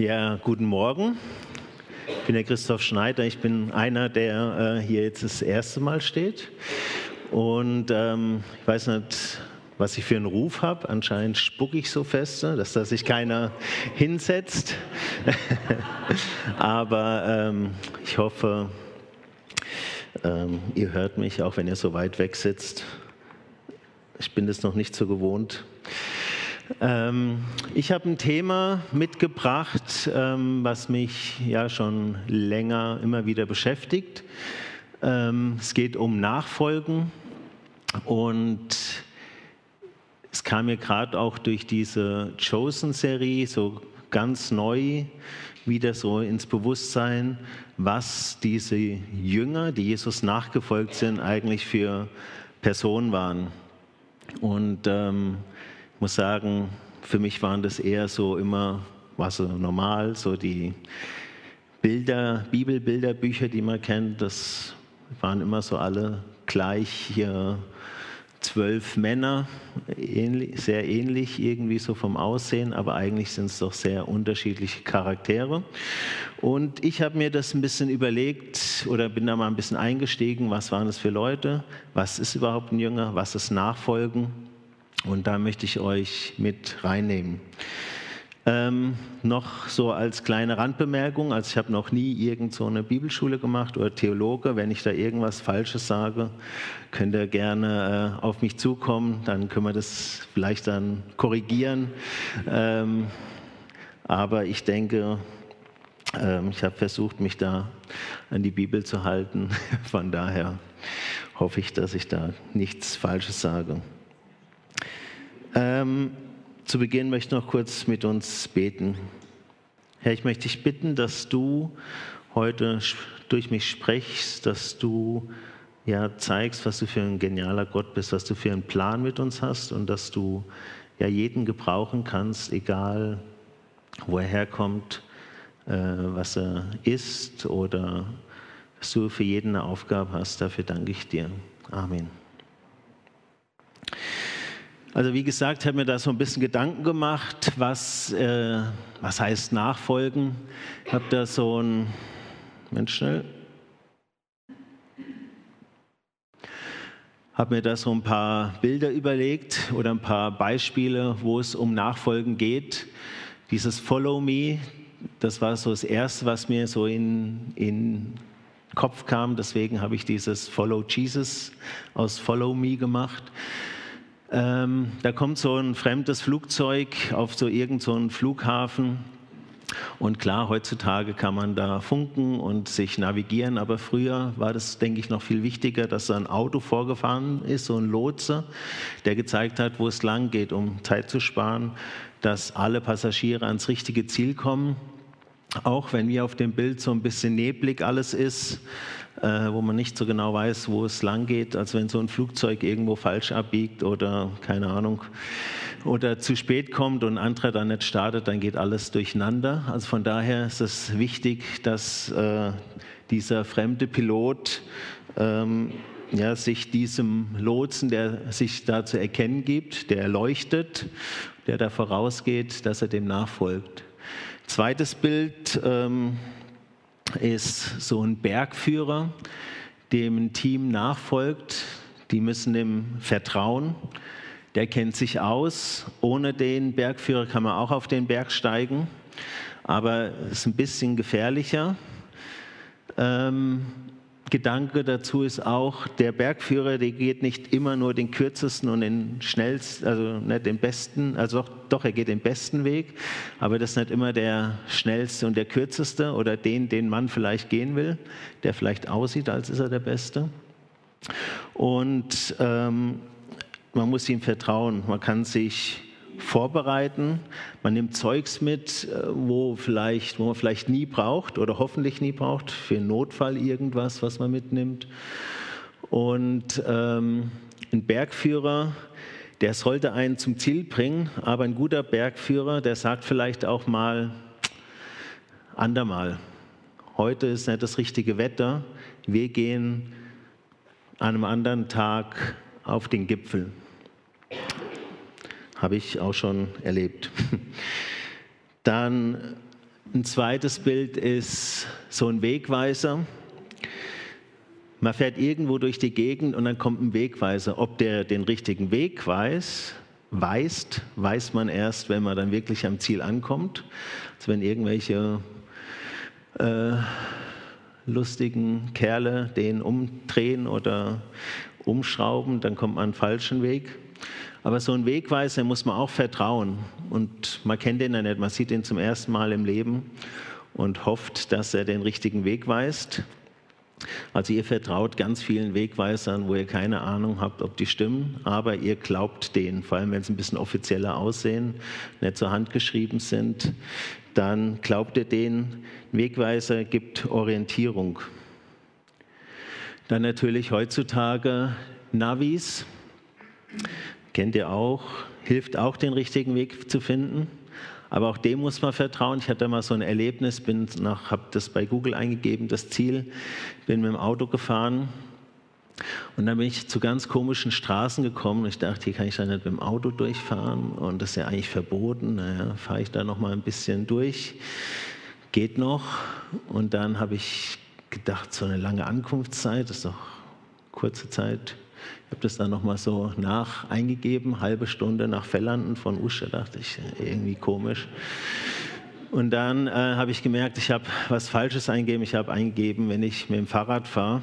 Ja, guten Morgen. Ich bin der Christoph Schneider. Ich bin einer, der äh, hier jetzt das erste Mal steht. Und ähm, ich weiß nicht, was ich für einen Ruf habe. Anscheinend spucke ich so feste, dass da sich keiner hinsetzt. Aber ähm, ich hoffe, ähm, ihr hört mich, auch wenn ihr so weit weg sitzt. Ich bin das noch nicht so gewohnt. Ähm, ich habe ein Thema mitgebracht, ähm, was mich ja schon länger immer wieder beschäftigt. Ähm, es geht um Nachfolgen und es kam mir gerade auch durch diese Chosen-Serie so ganz neu wieder so ins Bewusstsein, was diese Jünger, die Jesus nachgefolgt sind, eigentlich für Personen waren. Und ähm, muss sagen, für mich waren das eher so immer, war so normal, so die Bilder, Bibelbilderbücher, die man kennt, das waren immer so alle gleich hier zwölf Männer, ähnlich, sehr ähnlich irgendwie so vom Aussehen, aber eigentlich sind es doch sehr unterschiedliche Charaktere. Und ich habe mir das ein bisschen überlegt oder bin da mal ein bisschen eingestiegen, was waren das für Leute, was ist überhaupt ein Jünger, was ist Nachfolgen und da möchte ich euch mit reinnehmen. Ähm, noch so als kleine Randbemerkung, also ich habe noch nie irgend so eine Bibelschule gemacht oder Theologe. Wenn ich da irgendwas Falsches sage, könnt ihr gerne äh, auf mich zukommen, dann können wir das vielleicht dann korrigieren. Ähm, aber ich denke, ähm, ich habe versucht, mich da an die Bibel zu halten. Von daher hoffe ich, dass ich da nichts Falsches sage. Ähm, zu Beginn möchte ich noch kurz mit uns beten. Herr, ich möchte dich bitten, dass du heute durch mich sprichst, dass du ja zeigst, was du für ein genialer Gott bist, was du für einen Plan mit uns hast und dass du ja jeden gebrauchen kannst, egal wo er herkommt, äh, was er ist oder dass du für jeden eine Aufgabe hast. Dafür danke ich dir. Amen. Also wie gesagt, habe mir da so ein bisschen Gedanken gemacht, was, äh, was heißt Nachfolgen. Ich habe da so ein, Mensch schnell, habe mir da so ein paar Bilder überlegt oder ein paar Beispiele, wo es um Nachfolgen geht. Dieses Follow Me, das war so das Erste, was mir so in, in Kopf kam. Deswegen habe ich dieses Follow Jesus aus Follow Me gemacht. Ähm, da kommt so ein fremdes Flugzeug auf so irgendeinen so Flughafen. Und klar, heutzutage kann man da funken und sich navigieren, aber früher war das, denke ich, noch viel wichtiger, dass so ein Auto vorgefahren ist, so ein Lotse, der gezeigt hat, wo es lang geht, um Zeit zu sparen, dass alle Passagiere ans richtige Ziel kommen. Auch wenn mir auf dem Bild so ein bisschen neblig alles ist, äh, wo man nicht so genau weiß, wo es lang geht, als wenn so ein Flugzeug irgendwo falsch abbiegt oder keine Ahnung oder zu spät kommt und ein anderer dann nicht startet, dann geht alles durcheinander. Also von daher ist es wichtig, dass äh, dieser fremde Pilot ähm, ja, sich diesem Lotsen, der sich da zu erkennen gibt, der leuchtet, der da vorausgeht, dass er dem nachfolgt. Zweites Bild. Ähm, ist so ein Bergführer, dem ein Team nachfolgt. Die müssen ihm vertrauen. Der kennt sich aus. Ohne den Bergführer kann man auch auf den Berg steigen, aber es ist ein bisschen gefährlicher. Ähm, Gedanke dazu ist auch, der Bergführer, der geht nicht immer nur den kürzesten und den schnellsten, also nicht den besten, also doch, doch, er geht den besten Weg, aber das ist nicht immer der schnellste und der kürzeste oder den, den man vielleicht gehen will, der vielleicht aussieht, als ist er der Beste. Und ähm, man muss ihm vertrauen, man kann sich vorbereiten. Man nimmt Zeugs mit, äh, wo, vielleicht, wo man vielleicht nie braucht oder hoffentlich nie braucht, für einen Notfall irgendwas, was man mitnimmt. Und ähm, ein Bergführer, der sollte einen zum Ziel bringen, aber ein guter Bergführer, der sagt vielleicht auch mal, andermal, heute ist nicht das richtige Wetter, wir gehen an einem anderen Tag auf den Gipfel habe ich auch schon erlebt. Dann Ein zweites Bild ist so ein Wegweiser. Man fährt irgendwo durch die Gegend und dann kommt ein Wegweiser. Ob der den richtigen Weg weiß, weist, weiß man erst, wenn man dann wirklich am Ziel ankommt. Also wenn irgendwelche äh, lustigen Kerle den umdrehen oder umschrauben, dann kommt man einen falschen Weg. Aber so ein Wegweiser muss man auch vertrauen. Und man kennt den ja nicht, man sieht ihn zum ersten Mal im Leben und hofft, dass er den richtigen Weg weist. Also ihr vertraut ganz vielen Wegweisern, wo ihr keine Ahnung habt, ob die stimmen, aber ihr glaubt denen, vor allem wenn sie ein bisschen offizieller aussehen, nicht zur Hand geschrieben sind, dann glaubt ihr denen. Wegweiser gibt Orientierung. Dann natürlich heutzutage Navis, kennt ihr auch, hilft auch den richtigen Weg zu finden. Aber auch dem muss man vertrauen. Ich hatte mal so ein Erlebnis, habe das bei Google eingegeben, das Ziel, bin mit dem Auto gefahren und dann bin ich zu ganz komischen Straßen gekommen. Ich dachte, hier kann ich da nicht mit dem Auto durchfahren und das ist ja eigentlich verboten. Naja, fahre ich da noch mal ein bisschen durch. Geht noch. Und dann habe ich gedacht, so eine lange Ankunftszeit, das ist doch kurze Zeit. Habe das dann nochmal so nach eingegeben, halbe Stunde nach Verlanden von Usche, dachte ich, irgendwie komisch. Und dann äh, habe ich gemerkt, ich habe was Falsches eingegeben. Ich habe eingegeben, wenn ich mit dem Fahrrad fahre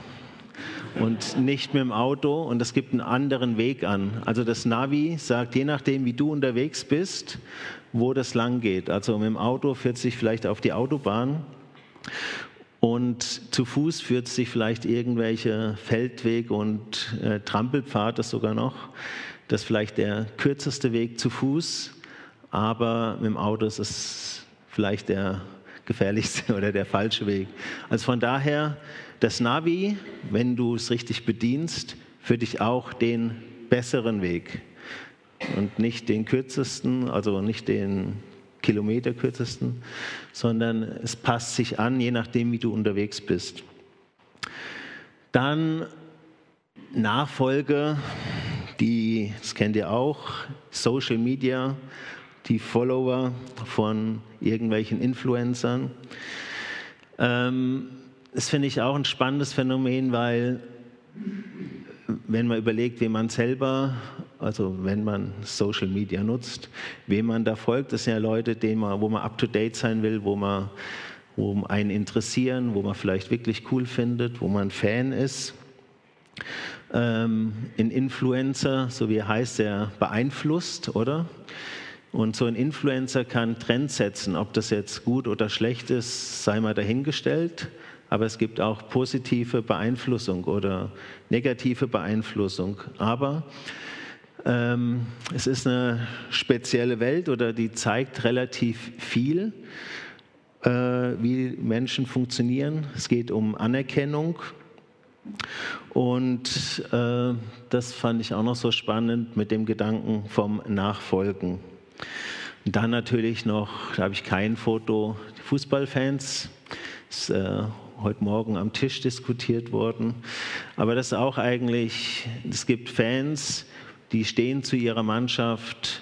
und nicht mit dem Auto und es gibt einen anderen Weg an. Also das Navi sagt, je nachdem, wie du unterwegs bist, wo das lang geht. Also mit dem Auto führt sich vielleicht auf die Autobahn und zu Fuß führt sich vielleicht irgendwelche Feldweg und äh, Trampelpfade sogar noch. Das ist vielleicht der kürzeste Weg zu Fuß, aber mit dem Auto ist es vielleicht der gefährlichste oder der falsche Weg. Also von daher, das Navi, wenn du es richtig bedienst, für dich auch den besseren Weg und nicht den kürzesten, also nicht den Kilometer kürzesten, sondern es passt sich an, je nachdem, wie du unterwegs bist. Dann Nachfolge, die, das kennt ihr auch, Social Media, die Follower von irgendwelchen Influencern. Ähm, das finde ich auch ein spannendes Phänomen, weil wenn man überlegt, wie man selber also wenn man Social Media nutzt, wem man da folgt, das sind ja Leute, denen man, wo man up-to-date sein will, wo man wo einen interessieren, wo man vielleicht wirklich cool findet, wo man Fan ist. Ähm, ein Influencer, so wie er heißt, der beeinflusst, oder? Und so ein Influencer kann Trends setzen. Ob das jetzt gut oder schlecht ist, sei mal dahingestellt. Aber es gibt auch positive Beeinflussung oder negative Beeinflussung. Aber ähm, es ist eine spezielle Welt oder die zeigt relativ viel, äh, wie Menschen funktionieren. Es geht um Anerkennung. Und äh, das fand ich auch noch so spannend mit dem Gedanken vom Nachfolgen. Und dann natürlich noch, da habe ich kein Foto, die Fußballfans. Das ist äh, heute Morgen am Tisch diskutiert worden. Aber das ist auch eigentlich, es gibt Fans, die stehen zu ihrer Mannschaft,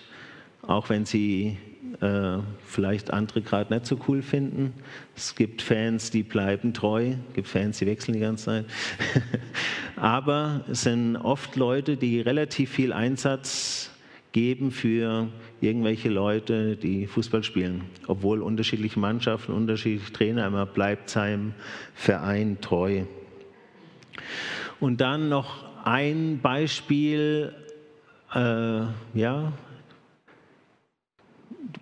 auch wenn sie äh, vielleicht andere gerade nicht so cool finden. Es gibt Fans, die bleiben treu, es gibt Fans, die wechseln die ganze Zeit. Aber es sind oft Leute, die relativ viel Einsatz geben für irgendwelche Leute, die Fußball spielen. Obwohl unterschiedliche Mannschaften, unterschiedliche Trainer, immer bleibt seinem Verein treu. Und dann noch ein Beispiel äh, ja,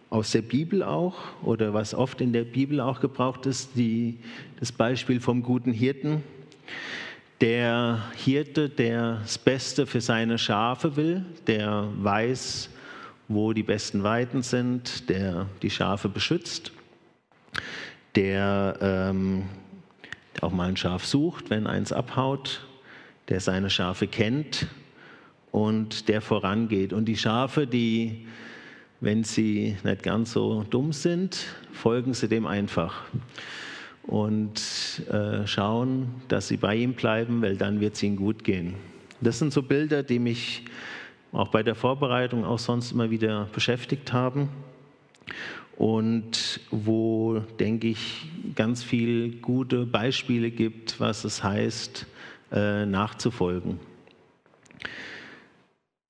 aus der Bibel auch oder was oft in der Bibel auch gebraucht ist, die, das Beispiel vom guten Hirten. Der Hirte, der das Beste für seine Schafe will, der weiß, wo die besten Weiden sind, der die Schafe beschützt, der ähm, auch mal ein Schaf sucht, wenn eins abhaut, der seine Schafe kennt und der vorangeht. Und die Schafe, die, wenn sie nicht ganz so dumm sind, folgen sie dem einfach und äh, schauen, dass sie bei ihm bleiben, weil dann wird es ihnen gut gehen. Das sind so Bilder, die mich auch bei der Vorbereitung auch sonst immer wieder beschäftigt haben. und wo, denke ich, ganz viel gute Beispiele gibt, was es heißt, äh, nachzufolgen.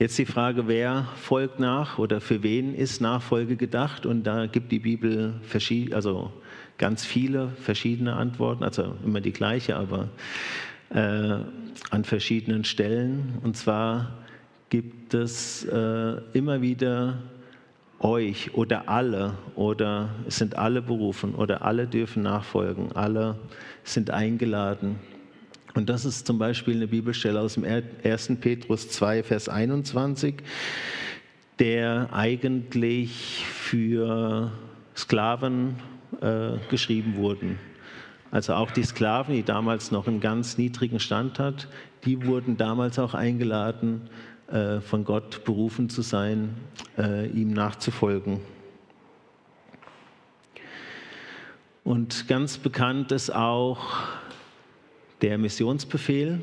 Jetzt die Frage, wer folgt nach oder für wen ist Nachfolge gedacht? Und da gibt die Bibel also ganz viele verschiedene Antworten, also immer die gleiche, aber äh, an verschiedenen Stellen. Und zwar gibt es äh, immer wieder euch oder alle oder es sind alle berufen oder alle dürfen nachfolgen, alle sind eingeladen. Und das ist zum Beispiel eine Bibelstelle aus dem 1. Petrus 2, Vers 21, der eigentlich für Sklaven äh, geschrieben wurden. Also auch die Sklaven, die damals noch einen ganz niedrigen Stand hat, die wurden damals auch eingeladen, äh, von Gott berufen zu sein, äh, ihm nachzufolgen. Und ganz bekannt ist auch der Missionsbefehl.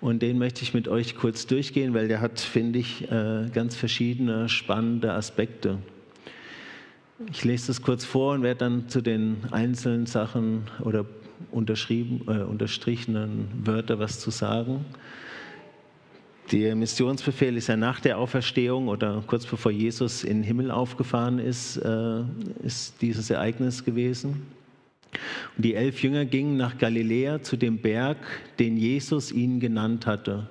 Und den möchte ich mit euch kurz durchgehen, weil der hat, finde ich, äh, ganz verschiedene spannende Aspekte. Ich lese das kurz vor und werde dann zu den einzelnen Sachen oder unterschrieben, äh, unterstrichenen Wörter was zu sagen. Der Missionsbefehl ist ja nach der Auferstehung oder kurz bevor Jesus in den Himmel aufgefahren ist, äh, ist dieses Ereignis gewesen. Und die elf Jünger gingen nach Galiläa zu dem Berg, den Jesus ihnen genannt hatte.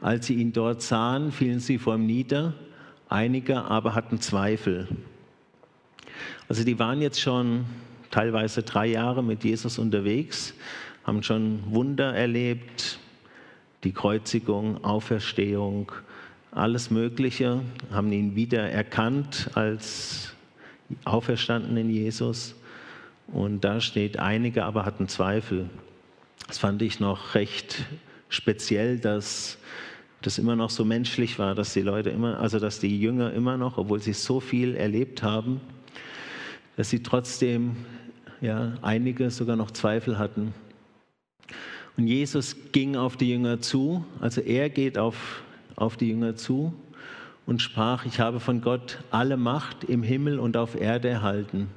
Als sie ihn dort sahen, fielen sie vor ihm nieder, einige aber hatten Zweifel. Also die waren jetzt schon teilweise drei Jahre mit Jesus unterwegs, haben schon Wunder erlebt, die Kreuzigung, Auferstehung, alles Mögliche, haben ihn wieder erkannt als auferstandenen Jesus. Und da steht, einige aber hatten Zweifel. Das fand ich noch recht speziell, dass das immer noch so menschlich war, dass die Leute immer, also dass die Jünger immer noch, obwohl sie so viel erlebt haben, dass sie trotzdem, ja, einige sogar noch Zweifel hatten. Und Jesus ging auf die Jünger zu, also er geht auf, auf die Jünger zu und sprach, ich habe von Gott alle Macht im Himmel und auf Erde erhalten.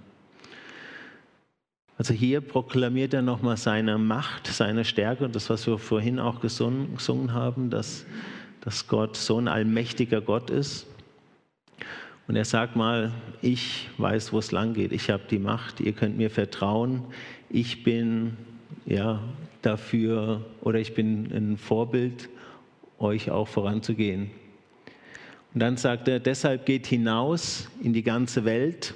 Also hier proklamiert er nochmal seine Macht, seine Stärke und das, was wir vorhin auch gesungen, haben, dass, dass Gott so ein allmächtiger Gott ist. Und er sagt mal, ich weiß, wo es lang geht, ich habe die Macht, ihr könnt mir vertrauen, ich bin ja, dafür oder ich bin ein Vorbild, euch auch voranzugehen. Und dann sagt er, deshalb geht hinaus in die ganze Welt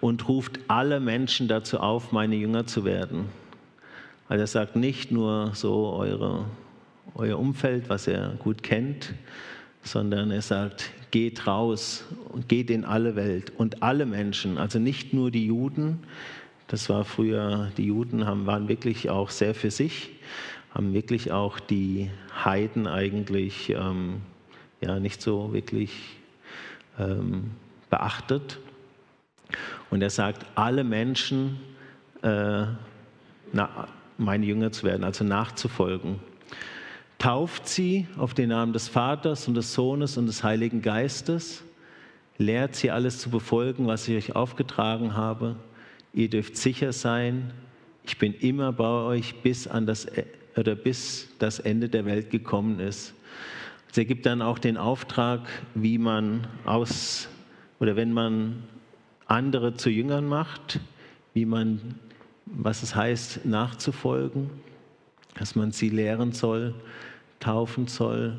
und ruft alle Menschen dazu auf, meine Jünger zu werden. Also er sagt nicht nur so eure, euer Umfeld, was er gut kennt, sondern er sagt, geht raus und geht in alle Welt und alle Menschen, also nicht nur die Juden. Das war früher, die Juden haben, waren wirklich auch sehr für sich, haben wirklich auch die Heiden eigentlich ähm, ja, nicht so wirklich ähm, beachtet. Und er sagt, alle Menschen, äh, na, meine Jünger zu werden, also nachzufolgen. Tauft sie auf den Namen des Vaters und des Sohnes und des Heiligen Geistes. Lehrt sie alles zu befolgen, was ich euch aufgetragen habe. Ihr dürft sicher sein, ich bin immer bei euch, bis, an das, e, oder bis das Ende der Welt gekommen ist. Er gibt dann auch den Auftrag, wie man aus, oder wenn man andere zu Jüngern macht, wie man, was es heißt, nachzufolgen, dass man sie lehren soll, taufen soll.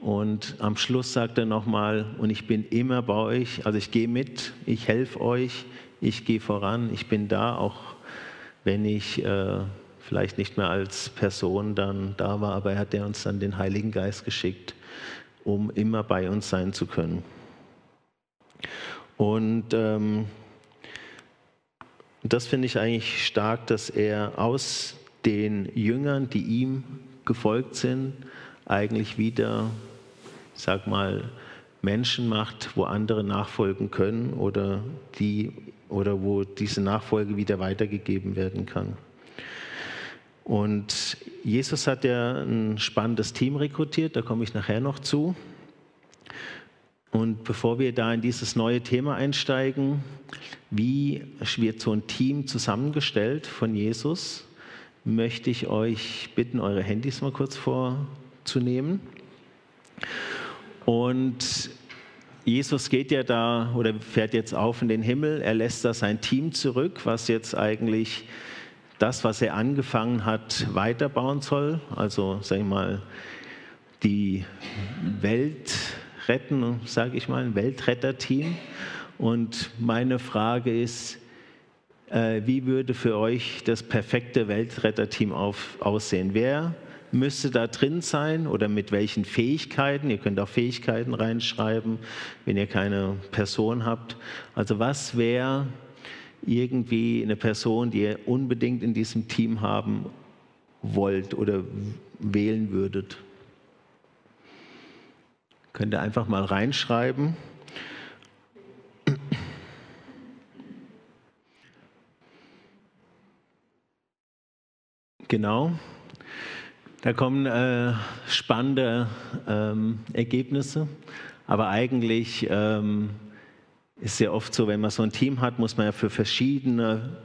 Und am Schluss sagt er nochmal, und ich bin immer bei euch, also ich gehe mit, ich helfe euch, ich gehe voran, ich bin da, auch wenn ich äh, vielleicht nicht mehr als Person dann da war, aber er hat uns dann den Heiligen Geist geschickt, um immer bei uns sein zu können. Und ähm, das finde ich eigentlich stark, dass er aus den Jüngern, die ihm gefolgt sind, eigentlich wieder, sag mal, Menschen macht, wo andere nachfolgen können oder, die, oder wo diese Nachfolge wieder weitergegeben werden kann. Und Jesus hat ja ein spannendes Team rekrutiert, da komme ich nachher noch zu. Und bevor wir da in dieses neue Thema einsteigen, wie wird so ein Team zusammengestellt von Jesus, möchte ich euch bitten, eure Handys mal kurz vorzunehmen. Und Jesus geht ja da oder fährt jetzt auf in den Himmel. Er lässt da sein Team zurück, was jetzt eigentlich das, was er angefangen hat, weiterbauen soll. Also, sag ich mal, die Welt retten, sage ich mal, ein Weltretterteam. Und meine Frage ist, äh, wie würde für euch das perfekte Weltretterteam auf, aussehen? Wer müsste da drin sein oder mit welchen Fähigkeiten? Ihr könnt auch Fähigkeiten reinschreiben, wenn ihr keine Person habt. Also was wäre irgendwie eine Person, die ihr unbedingt in diesem Team haben wollt oder wählen würdet? Könnt ihr einfach mal reinschreiben. Genau. Da kommen äh, spannende ähm, Ergebnisse, aber eigentlich ähm, ist sehr oft so, wenn man so ein Team hat, muss man ja für verschiedene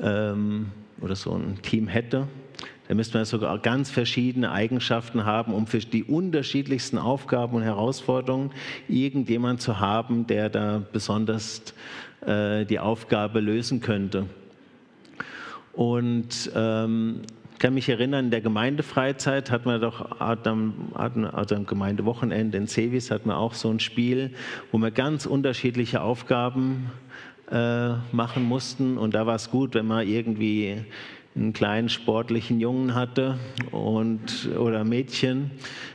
ähm, oder so ein Team hätte, da müsste man sogar ganz verschiedene Eigenschaften haben, um für die unterschiedlichsten Aufgaben und Herausforderungen irgendjemand zu haben, der da besonders äh, die Aufgabe lösen könnte. Und ähm, ich kann mich erinnern, in der Gemeindefreizeit hat man doch, also am Gemeindewochenende in Sevis hat man auch so ein Spiel, wo wir ganz unterschiedliche Aufgaben äh, machen mussten. Und da war es gut, wenn man irgendwie einen kleinen sportlichen Jungen hatte und, oder Mädchen,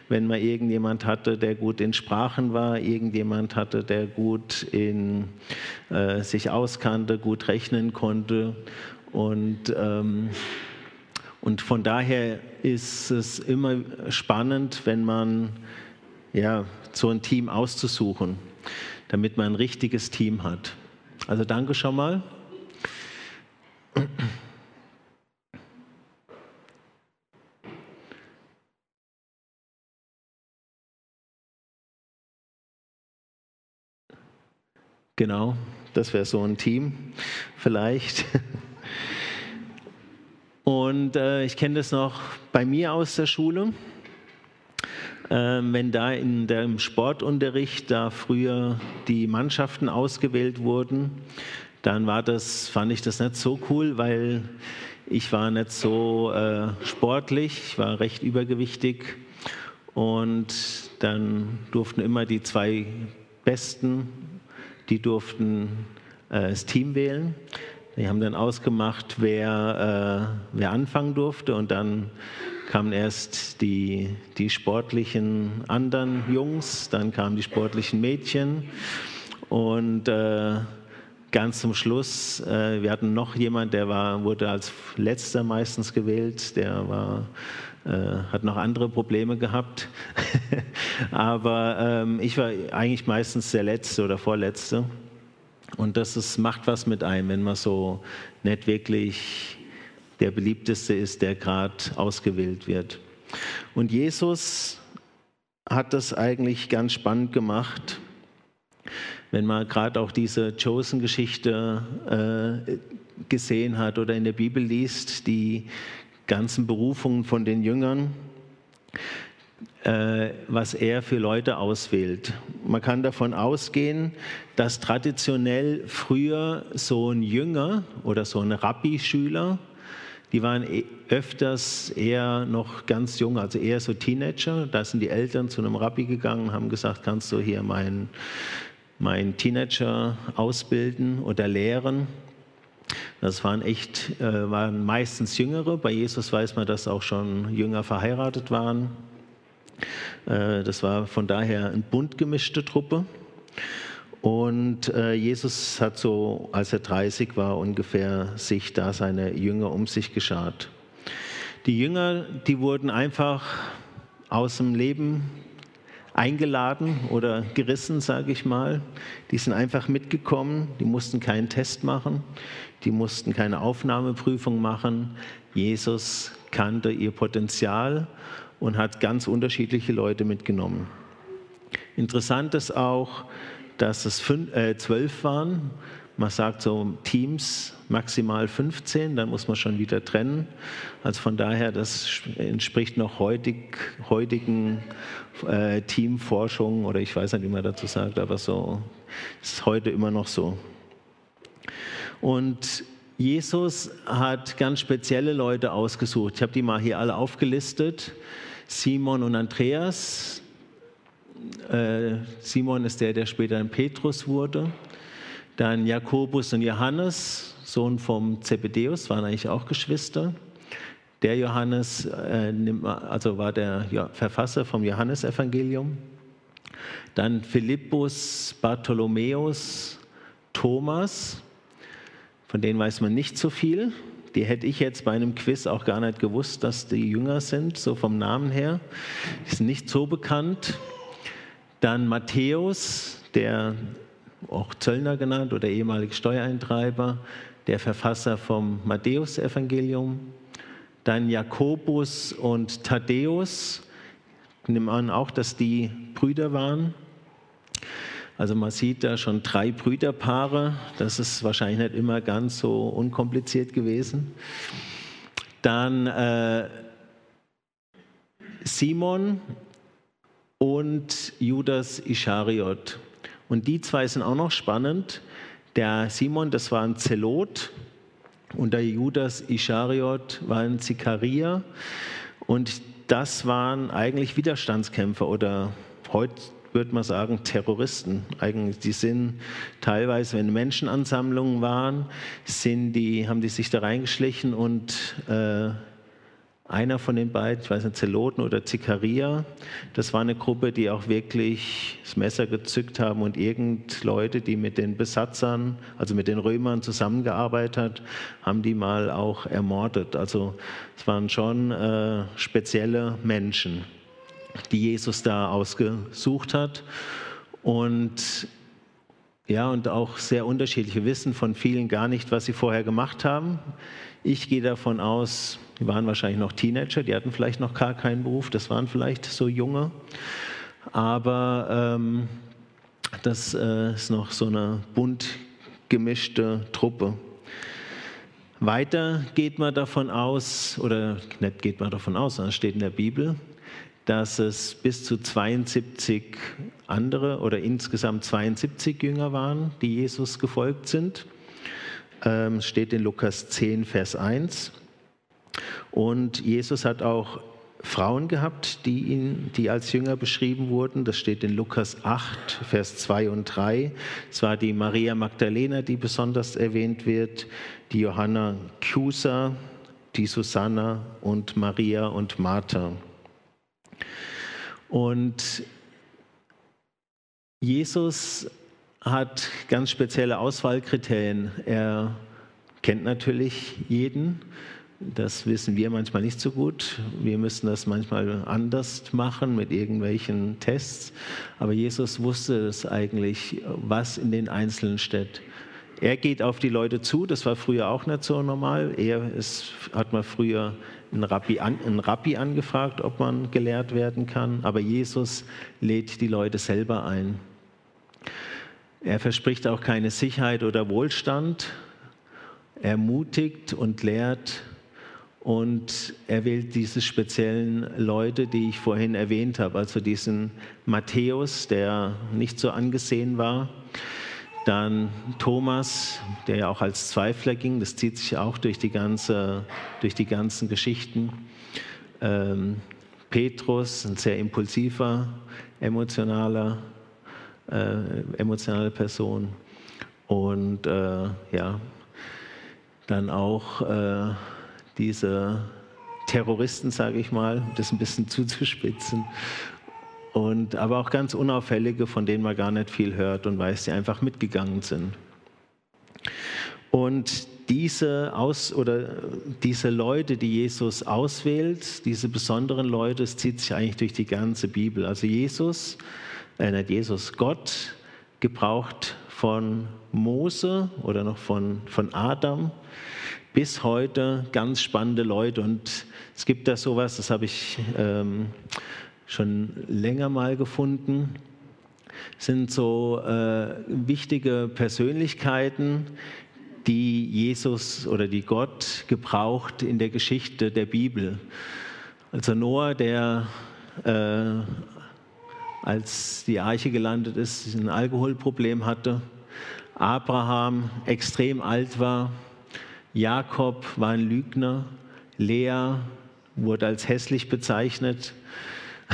wenn man irgendjemand hatte, der gut in Sprachen war, irgendjemand hatte, der gut in, äh, sich auskannte, gut rechnen konnte. Und ähm, und von daher ist es immer spannend, wenn man ja, so ein Team auszusuchen, damit man ein richtiges Team hat. Also danke schon mal. Genau, das wäre so ein Team vielleicht. Und äh, ich kenne das noch bei mir aus der Schule. Äh, wenn da in dem Sportunterricht da früher die Mannschaften ausgewählt wurden, dann war das, fand ich das nicht so cool, weil ich war nicht so äh, sportlich, ich war recht übergewichtig und dann durften immer die zwei Besten, die durften äh, das Team wählen. Die haben dann ausgemacht, wer, äh, wer anfangen durfte. Und dann kamen erst die, die sportlichen anderen Jungs, dann kamen die sportlichen Mädchen. Und äh, ganz zum Schluss, äh, wir hatten noch jemand, der war, wurde als letzter meistens gewählt, der war, äh, hat noch andere Probleme gehabt, aber ähm, ich war eigentlich meistens der Letzte oder Vorletzte. Und das ist, macht was mit einem, wenn man so nicht wirklich der beliebteste ist, der gerade ausgewählt wird. Und Jesus hat das eigentlich ganz spannend gemacht, wenn man gerade auch diese Chosen-Geschichte äh, gesehen hat oder in der Bibel liest, die ganzen Berufungen von den Jüngern. Äh, was er für Leute auswählt. Man kann davon ausgehen, dass traditionell früher so ein Jünger oder so ein Rabbi-Schüler, die waren e, öfters eher noch ganz jung, also eher so Teenager. Da sind die Eltern zu einem Rabbi gegangen, haben gesagt, kannst du hier meinen mein Teenager ausbilden oder lehren. Das waren echt, äh, waren meistens Jüngere. Bei Jesus weiß man, dass auch schon Jünger verheiratet waren. Äh, das war von daher eine bunt gemischte Truppe. Und äh, Jesus hat so, als er 30 war, ungefähr sich da seine Jünger um sich geschart. Die Jünger, die wurden einfach aus dem Leben eingeladen oder gerissen, sage ich mal. Die sind einfach mitgekommen, die mussten keinen Test machen, die mussten keine Aufnahmeprüfung machen. Jesus kannte ihr Potenzial und hat ganz unterschiedliche Leute mitgenommen. Interessant ist auch, dass es fünf, äh, zwölf waren. Man sagt so Teams maximal 15, dann muss man schon wieder trennen. Also von daher, das entspricht noch heutig, heutigen äh, Teamforschung oder ich weiß nicht, wie man dazu sagt, aber so ist heute immer noch so. Und Jesus hat ganz spezielle Leute ausgesucht. Ich habe die mal hier alle aufgelistet. Simon und Andreas. Äh, Simon ist der, der später ein Petrus wurde. Dann Jakobus und Johannes, Sohn vom Zebedeus, waren eigentlich auch Geschwister. Der Johannes äh, also war der Verfasser vom Johannesevangelium. Dann Philippus, Bartholomäus, Thomas, von denen weiß man nicht so viel. Die hätte ich jetzt bei einem Quiz auch gar nicht gewusst, dass die Jünger sind, so vom Namen her. Die sind nicht so bekannt. Dann Matthäus, der auch Zöllner genannt oder ehemalige Steuereintreiber, der Verfasser vom Matthäusevangelium. Dann Jakobus und Thaddäus. Ich nehme an auch, dass die Brüder waren. Also man sieht da schon drei Brüderpaare. Das ist wahrscheinlich nicht immer ganz so unkompliziert gewesen. Dann äh, Simon und Judas Ischariot. Und die zwei sind auch noch spannend. Der Simon, das war ein Zelot und der Judas Ischariot war ein Zikaria. Und das waren eigentlich Widerstandskämpfer oder heute würde man sagen, Terroristen. Eigentlich, die sind teilweise, wenn Menschenansammlungen waren, sind die, haben die sich da reingeschlichen und äh, einer von den beiden, ich weiß nicht, Zeloten oder Zikaria, das war eine Gruppe, die auch wirklich das Messer gezückt haben und irgend Leute, die mit den Besatzern, also mit den Römern zusammengearbeitet hat, haben die mal auch ermordet. Also es waren schon äh, spezielle Menschen die Jesus da ausgesucht hat. Und ja, und auch sehr unterschiedliche wissen von vielen gar nicht, was sie vorher gemacht haben. Ich gehe davon aus, die waren wahrscheinlich noch Teenager, die hatten vielleicht noch gar keinen Beruf, das waren vielleicht so junge. Aber ähm, das äh, ist noch so eine bunt gemischte Truppe. Weiter geht man davon aus, oder nicht geht man davon aus, sondern steht in der Bibel, dass es bis zu 72 andere oder insgesamt 72 Jünger waren, die Jesus gefolgt sind. Ähm, steht in Lukas 10, Vers 1. Und Jesus hat auch Frauen gehabt, die, ihn, die als Jünger beschrieben wurden. Das steht in Lukas 8, Vers 2 und 3. Es war die Maria Magdalena, die besonders erwähnt wird, die Johanna Cusa, die Susanna und Maria und Martha. Und Jesus hat ganz spezielle Auswahlkriterien. Er kennt natürlich jeden. Das wissen wir manchmal nicht so gut. Wir müssen das manchmal anders machen mit irgendwelchen Tests. Aber Jesus wusste es eigentlich, was in den Einzelnen steht. Er geht auf die Leute zu, das war früher auch nicht so normal. Er ist, hat man früher einen Rabbi, an, einen Rabbi angefragt, ob man gelehrt werden kann, aber Jesus lädt die Leute selber ein. Er verspricht auch keine Sicherheit oder Wohlstand, er ermutigt und lehrt und er wählt diese speziellen Leute, die ich vorhin erwähnt habe, also diesen Matthäus, der nicht so angesehen war, dann Thomas, der ja auch als Zweifler ging, das zieht sich auch durch die, ganze, durch die ganzen Geschichten. Ähm, Petrus, ein sehr impulsiver, emotionaler, äh, emotionale Person. Und äh, ja, dann auch äh, diese Terroristen, sage ich mal, das ein bisschen zuzuspitzen, und, aber auch ganz unauffällige, von denen man gar nicht viel hört und weiß, die einfach mitgegangen sind. Und diese, Aus, oder diese Leute, die Jesus auswählt, diese besonderen Leute, es zieht sich eigentlich durch die ganze Bibel. Also Jesus, äh nicht Jesus, Gott gebraucht von Mose oder noch von, von Adam bis heute ganz spannende Leute. Und es gibt da sowas, das habe ich ähm, schon länger mal gefunden. sind so äh, wichtige Persönlichkeiten, die Jesus oder die Gott gebraucht in der Geschichte der Bibel. Also Noah, der äh, als die Arche gelandet ist, ein Alkoholproblem hatte. Abraham extrem alt war. Jakob war ein Lügner. Lea wurde als hässlich bezeichnet.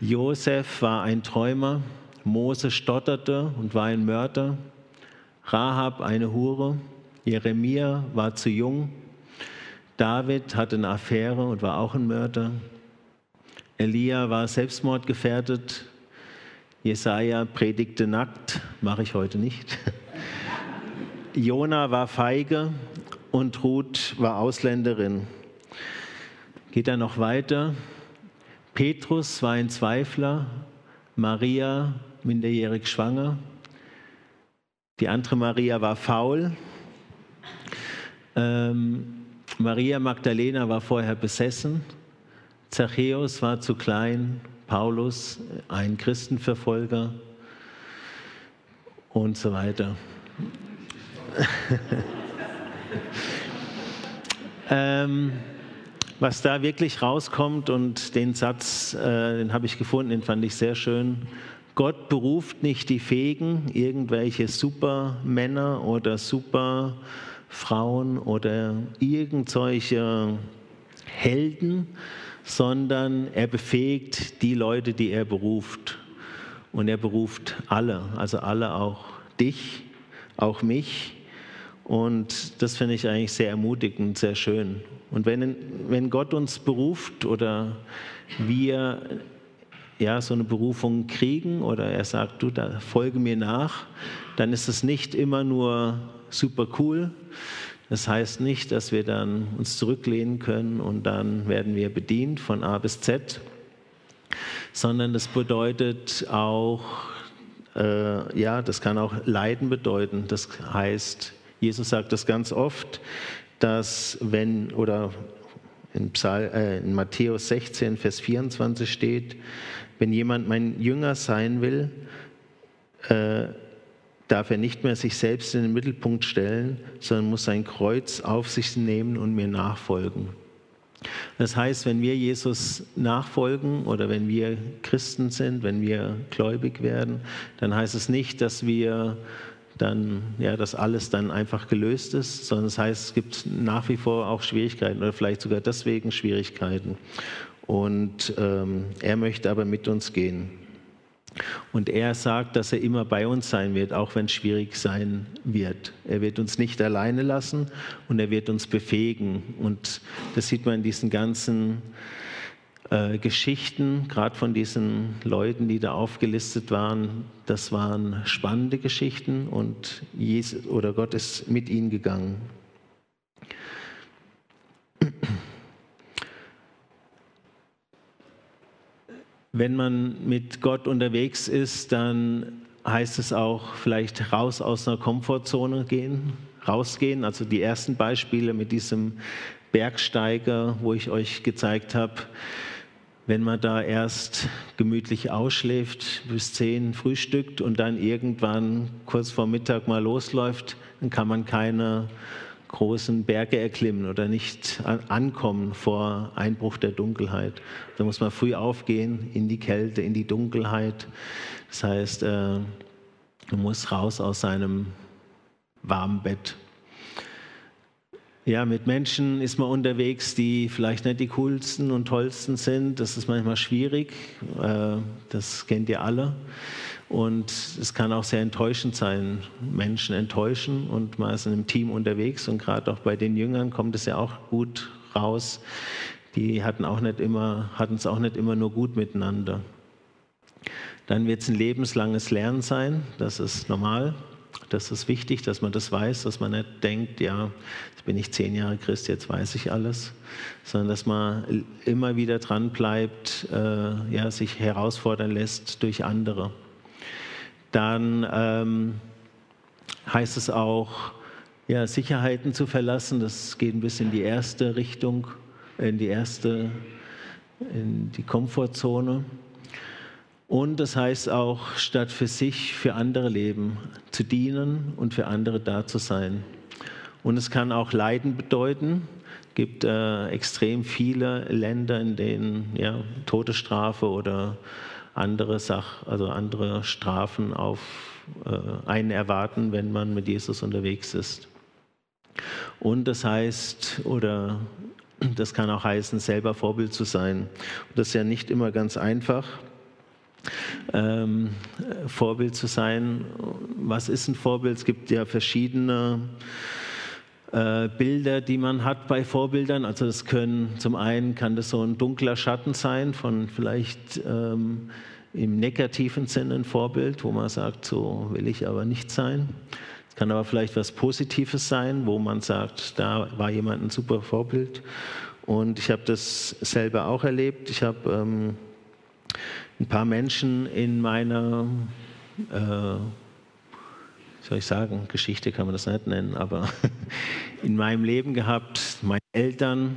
Josef war ein Träumer. Mose stotterte und war ein Mörder. Rahab eine Hure. Jeremia war zu jung. David hatte eine Affäre und war auch ein Mörder. Elia war selbstmordgefährdet. Jesaja predigte nackt, mache ich heute nicht. Jona war feige und Ruth war Ausländerin. Geht er noch weiter? Petrus war ein Zweifler, Maria minderjährig schwanger. Die andere Maria war faul. Ähm, Maria Magdalena war vorher besessen. Zachäus war zu klein. Paulus, ein Christenverfolger und so weiter. ähm, was da wirklich rauskommt und den Satz, äh, den habe ich gefunden, den fand ich sehr schön. Gott beruft nicht die Fähigen, irgendwelche Supermänner oder Superfrauen oder irgendwelche Helden, sondern er befähigt die Leute, die er beruft. Und er beruft alle, also alle auch dich, auch mich. Und das finde ich eigentlich sehr ermutigend, sehr schön. Und wenn, wenn Gott uns beruft oder wir ja, so eine Berufung kriegen oder er sagt, du, da folge mir nach, dann ist es nicht immer nur super cool, das heißt nicht, dass wir dann uns zurücklehnen können und dann werden wir bedient von A bis Z, sondern das bedeutet auch, äh, ja, das kann auch Leiden bedeuten. Das heißt, Jesus sagt das ganz oft, dass wenn, oder in, Psal, äh, in Matthäus 16, Vers 24 steht, wenn jemand mein Jünger sein will, äh, darf er nicht mehr sich selbst in den Mittelpunkt stellen, sondern muss sein Kreuz auf sich nehmen und mir nachfolgen. Das heißt, wenn wir Jesus nachfolgen oder wenn wir Christen sind, wenn wir gläubig werden, dann heißt es nicht, dass wir dann, ja, dass alles dann einfach gelöst ist, sondern es heißt, es gibt nach wie vor auch Schwierigkeiten oder vielleicht sogar deswegen Schwierigkeiten. Und ähm, er möchte aber mit uns gehen. Und er sagt, dass er immer bei uns sein wird, auch wenn es schwierig sein wird. Er wird uns nicht alleine lassen und er wird uns befähigen. Und das sieht man in diesen ganzen äh, Geschichten, gerade von diesen Leuten, die da aufgelistet waren. Das waren spannende Geschichten und Jesus oder Gott ist mit ihnen gegangen. Wenn man mit Gott unterwegs ist, dann heißt es auch vielleicht raus aus einer Komfortzone gehen, rausgehen. Also die ersten Beispiele mit diesem Bergsteiger, wo ich euch gezeigt habe, wenn man da erst gemütlich ausschläft, bis zehn frühstückt und dann irgendwann kurz vor Mittag mal losläuft, dann kann man keine großen Berge erklimmen oder nicht ankommen vor Einbruch der Dunkelheit. Da muss man früh aufgehen in die Kälte, in die Dunkelheit. Das heißt, äh, man muss raus aus seinem warmen Bett. Ja, mit Menschen ist man unterwegs, die vielleicht nicht die coolsten und tollsten sind. Das ist manchmal schwierig. Äh, das kennt ihr alle. Und es kann auch sehr enttäuschend sein, Menschen enttäuschen und man ist in einem Team unterwegs und gerade auch bei den Jüngern kommt es ja auch gut raus. Die hatten auch nicht immer, hatten es auch nicht immer nur gut miteinander. Dann wird es ein lebenslanges Lernen sein, das ist normal. Das ist wichtig, dass man das weiß, dass man nicht denkt, ja, jetzt bin ich zehn Jahre Christ, jetzt weiß ich alles, sondern dass man immer wieder dran bleibt, äh, ja, sich herausfordern lässt durch andere dann ähm, heißt es auch, ja, Sicherheiten zu verlassen. Das geht ein bisschen in die erste Richtung, in die erste, in die Komfortzone. Und das heißt auch, statt für sich, für andere leben, zu dienen und für andere da zu sein. Und es kann auch Leiden bedeuten. Es gibt äh, extrem viele Länder, in denen ja, Todesstrafe oder andere Sach, also andere Strafen auf äh, einen erwarten, wenn man mit Jesus unterwegs ist. Und das heißt, oder das kann auch heißen, selber Vorbild zu sein. Und das ist ja nicht immer ganz einfach ähm, Vorbild zu sein. Was ist ein Vorbild? Es gibt ja verschiedene äh, Bilder, die man hat bei Vorbildern. Also das können zum einen kann das so ein dunkler Schatten sein von vielleicht ähm, im negativen Sinne ein Vorbild, wo man sagt, so will ich aber nicht sein. Es kann aber vielleicht was Positives sein, wo man sagt, da war jemand ein super Vorbild. Und ich habe das selber auch erlebt. Ich habe ähm, ein paar Menschen in meiner, äh, soll ich sagen, Geschichte kann man das nicht nennen, aber in meinem Leben gehabt, meine Eltern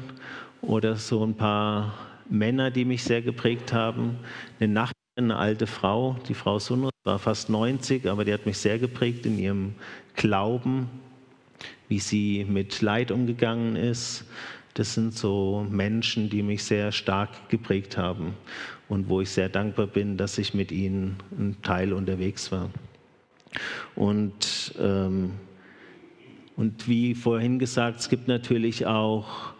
oder so ein paar Männer, die mich sehr geprägt haben. Eine Nachbarin, eine alte Frau, die Frau Sunus, war fast 90, aber die hat mich sehr geprägt in ihrem Glauben, wie sie mit Leid umgegangen ist. Das sind so Menschen, die mich sehr stark geprägt haben und wo ich sehr dankbar bin, dass ich mit ihnen ein Teil unterwegs war. Und, ähm, und wie vorhin gesagt, es gibt natürlich auch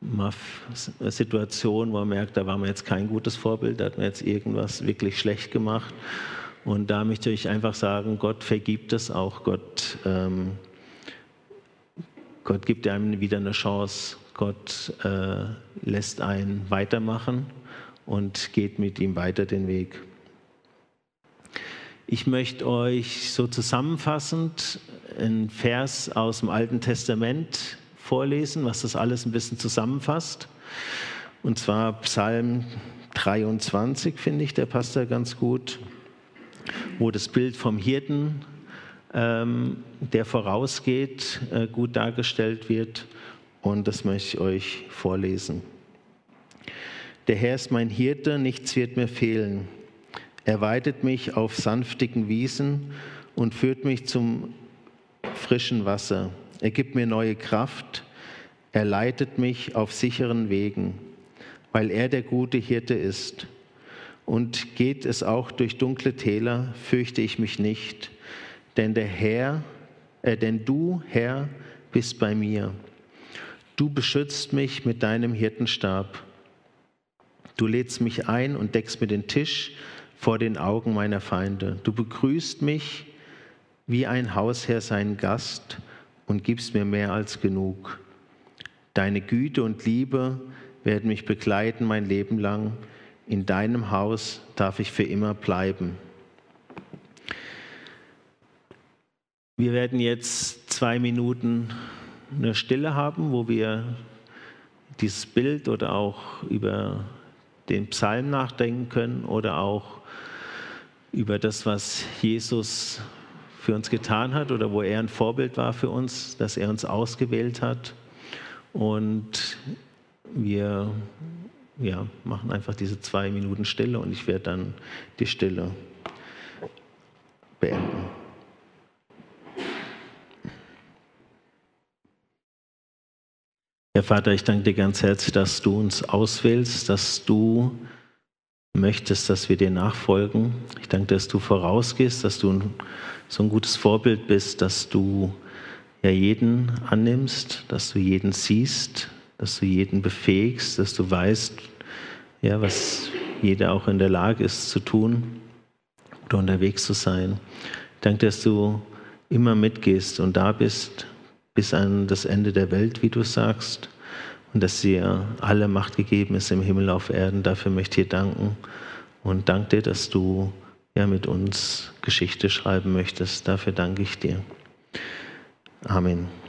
mal Situationen, wo man merkt, da war man jetzt kein gutes Vorbild, da hat man jetzt irgendwas wirklich schlecht gemacht. Und da möchte ich einfach sagen, Gott vergibt es auch, Gott, ähm, Gott gibt einem wieder eine Chance, Gott äh, lässt einen weitermachen und geht mit ihm weiter den Weg. Ich möchte euch so zusammenfassend einen Vers aus dem Alten Testament vorlesen, was das alles ein bisschen zusammenfasst. Und zwar Psalm 23, finde ich, der passt da ganz gut, wo das Bild vom Hirten, ähm, der vorausgeht, äh, gut dargestellt wird. Und das möchte ich euch vorlesen. Der Herr ist mein Hirte, nichts wird mir fehlen. Er weidet mich auf sanftigen Wiesen und führt mich zum frischen Wasser. Er gibt mir neue Kraft. Er leitet mich auf sicheren Wegen, weil er der gute Hirte ist. Und geht es auch durch dunkle Täler, fürchte ich mich nicht, denn der Herr, äh, denn du, Herr, bist bei mir. Du beschützt mich mit deinem Hirtenstab. Du lädst mich ein und deckst mir den Tisch vor den Augen meiner Feinde. Du begrüßt mich wie ein Hausherr seinen Gast und gibst mir mehr als genug. Deine Güte und Liebe werden mich begleiten mein Leben lang. In deinem Haus darf ich für immer bleiben. Wir werden jetzt zwei Minuten eine Stille haben, wo wir dieses Bild oder auch über den Psalm nachdenken können oder auch über das, was Jesus für uns getan hat oder wo er ein Vorbild war für uns, dass er uns ausgewählt hat. Und wir ja, machen einfach diese zwei Minuten Stille und ich werde dann die Stille beenden. Herr Vater, ich danke dir ganz herzlich, dass du uns auswählst, dass du möchtest, dass wir dir nachfolgen. Ich danke, dass du vorausgehst, dass du so ein gutes Vorbild bist, dass du ja jeden annimmst, dass du jeden siehst, dass du jeden befähigst, dass du weißt, ja, was jeder auch in der Lage ist zu tun oder unterwegs zu sein. Ich danke, dass du immer mitgehst und da bist bis an das Ende der Welt, wie du sagst, und dass dir alle Macht gegeben ist im Himmel auf Erden. Dafür möchte ich dir danken und danke dir, dass du ja mit uns Geschichte schreiben möchtest. Dafür danke ich dir. Amen.